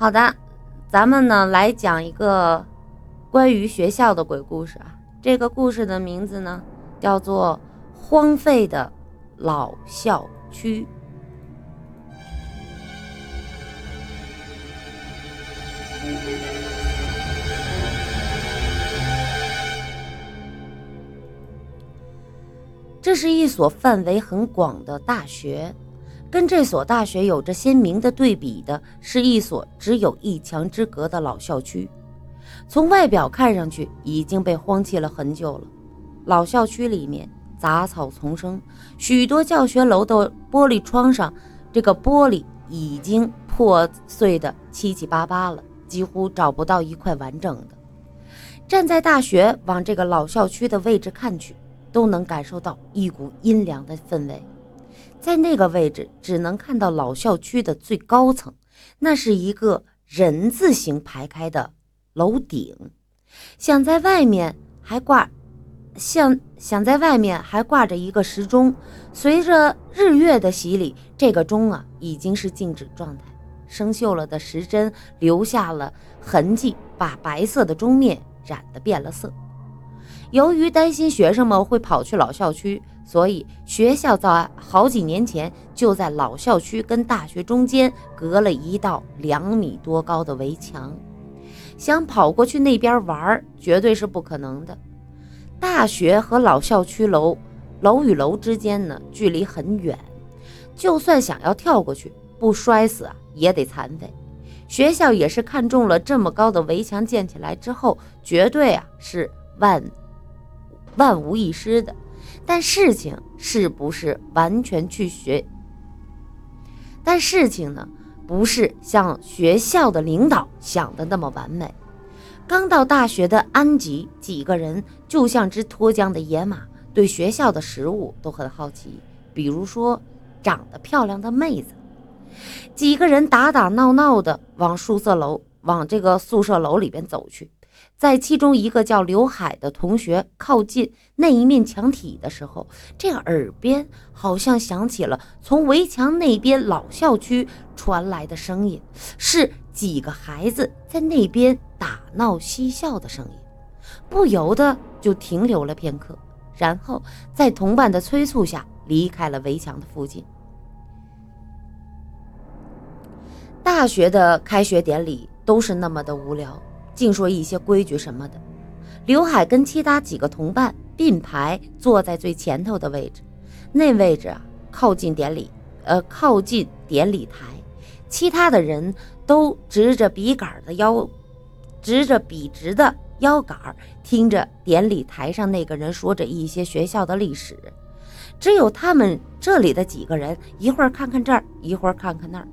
好的，咱们呢来讲一个关于学校的鬼故事啊。这个故事的名字呢叫做《荒废的老校区》。这是一所范围很广的大学。跟这所大学有着鲜明的对比的是一所只有一墙之隔的老校区，从外表看上去已经被荒弃了很久了。老校区里面杂草丛生，许多教学楼的玻璃窗上，这个玻璃已经破碎的七七八八了，几乎找不到一块完整的。站在大学往这个老校区的位置看去，都能感受到一股阴凉的氛围。在那个位置，只能看到老校区的最高层，那是一个人字形排开的楼顶。想在外面还挂，像想在外面还挂着一个时钟。随着日月的洗礼，这个钟啊已经是静止状态，生锈了的时针留下了痕迹，把白色的钟面染得变了色。由于担心学生们会跑去老校区。所以，学校在好几年前就在老校区跟大学中间隔了一道两米多高的围墙，想跑过去那边玩，绝对是不可能的。大学和老校区楼楼与楼之间呢，距离很远，就算想要跳过去不摔死啊，也得残废。学校也是看中了这么高的围墙建起来之后，绝对啊是万万无一失的。但事情是不是完全去学？但事情呢，不是像学校的领导想的那么完美。刚到大学的安吉几个人就像只脱缰的野马，对学校的食物都很好奇。比如说，长得漂亮的妹子。几个人打打闹闹的往宿舍楼，往这个宿舍楼里边走去。在其中一个叫刘海的同学靠近那一面墙体的时候，这耳边好像响起了从围墙那边老校区传来的声音，是几个孩子在那边打闹嬉笑的声音，不由得就停留了片刻，然后在同伴的催促下离开了围墙的附近。大学的开学典礼都是那么的无聊。净说一些规矩什么的。刘海跟其他几个同伴并排坐在最前头的位置，那位置啊靠近典礼，呃靠近典礼台。其他的人都直着笔杆的腰，直着笔直的腰杆，听着典礼台上那个人说着一些学校的历史。只有他们这里的几个人，一会儿看看这儿，一会儿看看那儿，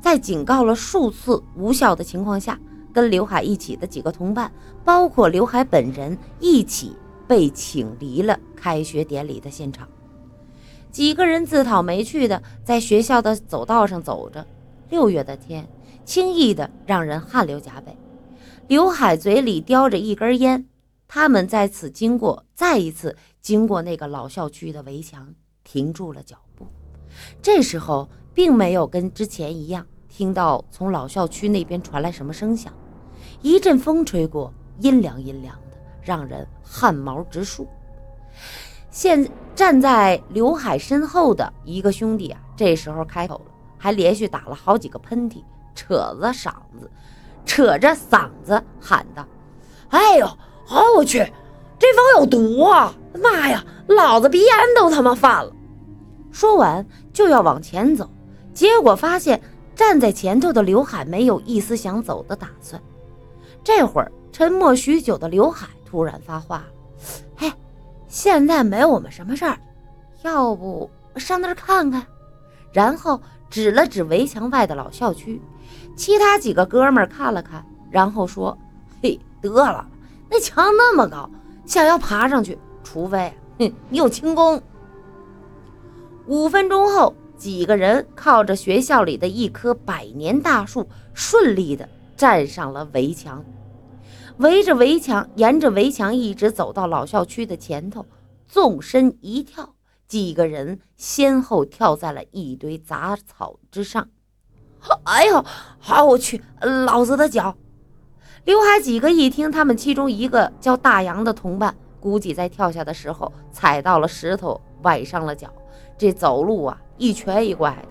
在警告了数次无效的情况下。跟刘海一起的几个同伴，包括刘海本人，一起被请离了开学典礼的现场。几个人自讨没趣的在学校的走道上走着。六月的天，轻易的让人汗流浃背。刘海嘴里叼着一根烟。他们在此经过，再一次经过那个老校区的围墙，停住了脚步。这时候，并没有跟之前一样听到从老校区那边传来什么声响。一阵风吹过，阴凉阴凉的，让人汗毛直竖。现站在刘海身后的一个兄弟啊，这时候开口了，还连续打了好几个喷嚏，扯着嗓子，扯着嗓子喊道：“哎呦，好我去，这风有毒啊！妈呀，老子鼻炎都他妈犯了！”说完就要往前走，结果发现站在前头的刘海没有一丝想走的打算。这会儿，沉默许久的刘海突然发话：“嘿，现在没我们什么事儿，要不上那儿看看？”然后指了指围墙外的老校区。其他几个哥们儿看了看，然后说：“嘿，得了，那墙那么高，想要爬上去，除非哼你有轻功。”五分钟后，几个人靠着学校里的一棵百年大树，顺利的站上了围墙。围着围墙，沿着围墙一直走到老校区的前头，纵身一跳，几个人先后跳在了一堆杂草之上。哎呦，好我去，老子的脚！刘海几个一听，他们其中一个叫大杨的同伴，估计在跳下的时候踩到了石头，崴伤了脚，这走路啊一瘸一拐的。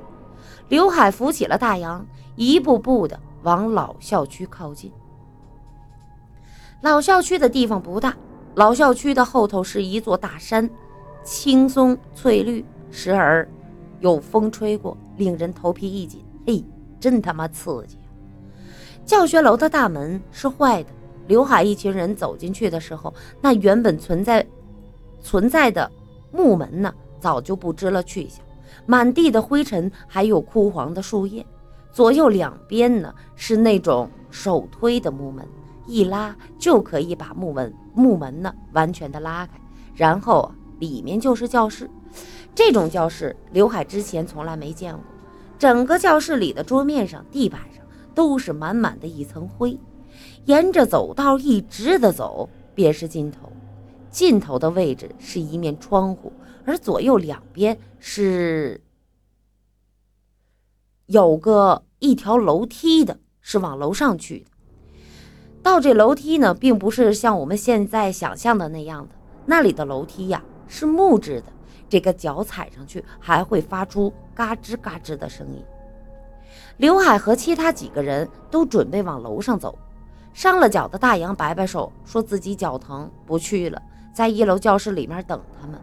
刘海扶起了大杨，一步步的往老校区靠近。老校区的地方不大，老校区的后头是一座大山，青松翠绿，时而有风吹过，令人头皮一紧。嘿，真他妈刺激！教学楼的大门是坏的。刘海一群人走进去的时候，那原本存在存在的木门呢，早就不知了去向，满地的灰尘，还有枯黄的树叶。左右两边呢是那种手推的木门，一拉就可以把木门木门呢完全的拉开，然后里面就是教室。这种教室，刘海之前从来没见过。整个教室里的桌面上、地板上都是满满的一层灰。沿着走道一直的走，便是尽头。尽头的位置是一面窗户，而左右两边是有个一条楼梯的，是往楼上去的。到这楼梯呢，并不是像我们现在想象的那样的，那里的楼梯呀是木质的。这个脚踩上去还会发出嘎吱嘎吱的声音。刘海和其他几个人都准备往楼上走。伤了脚的大杨摆摆手，说自己脚疼，不去了，在一楼教室里面等他们。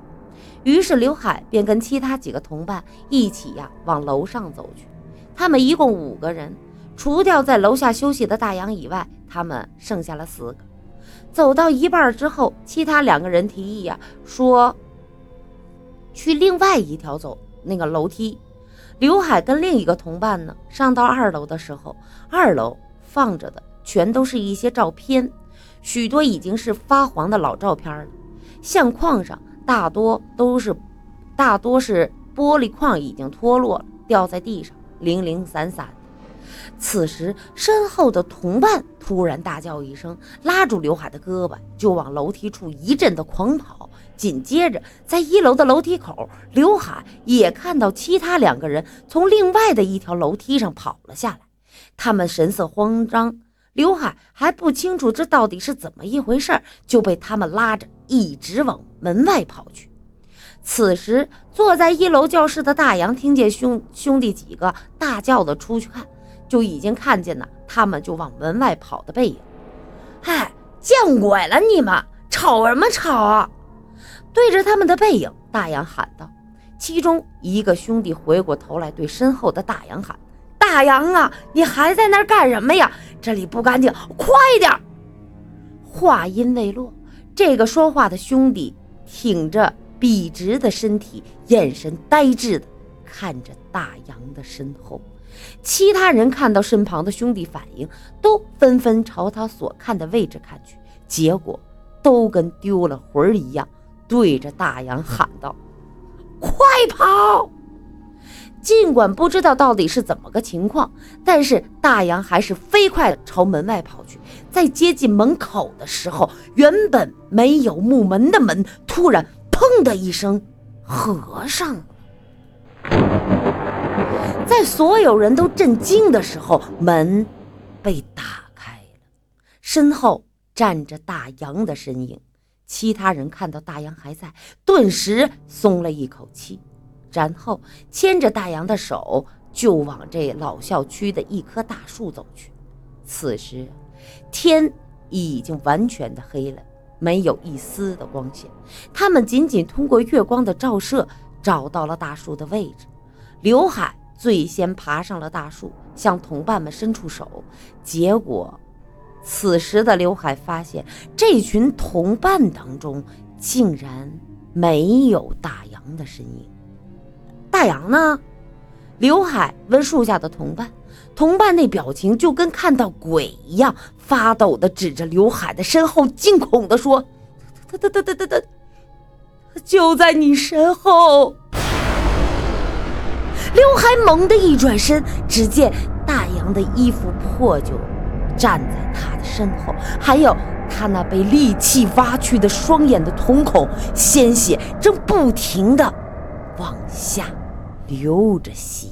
于是刘海便跟其他几个同伴一起呀往楼上走去。他们一共五个人，除掉在楼下休息的大杨以外，他们剩下了四个。走到一半之后，其他两个人提议呀说。去另外一条走那个楼梯，刘海跟另一个同伴呢，上到二楼的时候，二楼放着的全都是一些照片，许多已经是发黄的老照片了。相框上大多都是，大多是玻璃框已经脱落了，掉在地上，零零散散。此时，身后的同伴突然大叫一声，拉住刘海的胳膊，就往楼梯处一阵的狂跑。紧接着，在一楼的楼梯口，刘海也看到其他两个人从另外的一条楼梯上跑了下来。他们神色慌张，刘海还不清楚这到底是怎么一回事，就被他们拉着一直往门外跑去。此时，坐在一楼教室的大杨听见兄兄弟几个大叫的出去看，就已经看见了他们就往门外跑的背影。嗨，见鬼了！你们吵什么吵啊？对着他们的背影，大杨喊道：“其中一个兄弟回过头来，对身后的大杨喊：‘大杨啊，你还在那儿干什么呀？这里不干净，快点！’”话音未落，这个说话的兄弟挺着笔直的身体，眼神呆滞的看着大杨的身后。其他人看到身旁的兄弟反应，都纷纷朝他所看的位置看去，结果都跟丢了魂儿一样。对着大杨喊道：“快跑！”尽管不知道到底是怎么个情况，但是大杨还是飞快地朝门外跑去。在接近门口的时候，原本没有木门的门突然“砰”的一声合上。在所有人都震惊的时候，门被打开了，身后站着大杨的身影。其他人看到大杨还在，顿时松了一口气，然后牵着大杨的手就往这老校区的一棵大树走去。此时，天已经完全的黑了，没有一丝的光线。他们仅仅通过月光的照射，找到了大树的位置。刘海最先爬上了大树，向同伴们伸出手，结果。此时的刘海发现，这群同伴当中竟然没有大杨的身影。大杨呢？刘海问树下的同伴，同伴那表情就跟看到鬼一样，发抖的指着刘海的身后，惊恐的说：“他他他他他他，就在你身后！”刘海猛地一转身，只见大杨的衣服破旧。站在他的身后，还有他那被利器挖去的双眼的瞳孔，鲜血正不停的往下流着血。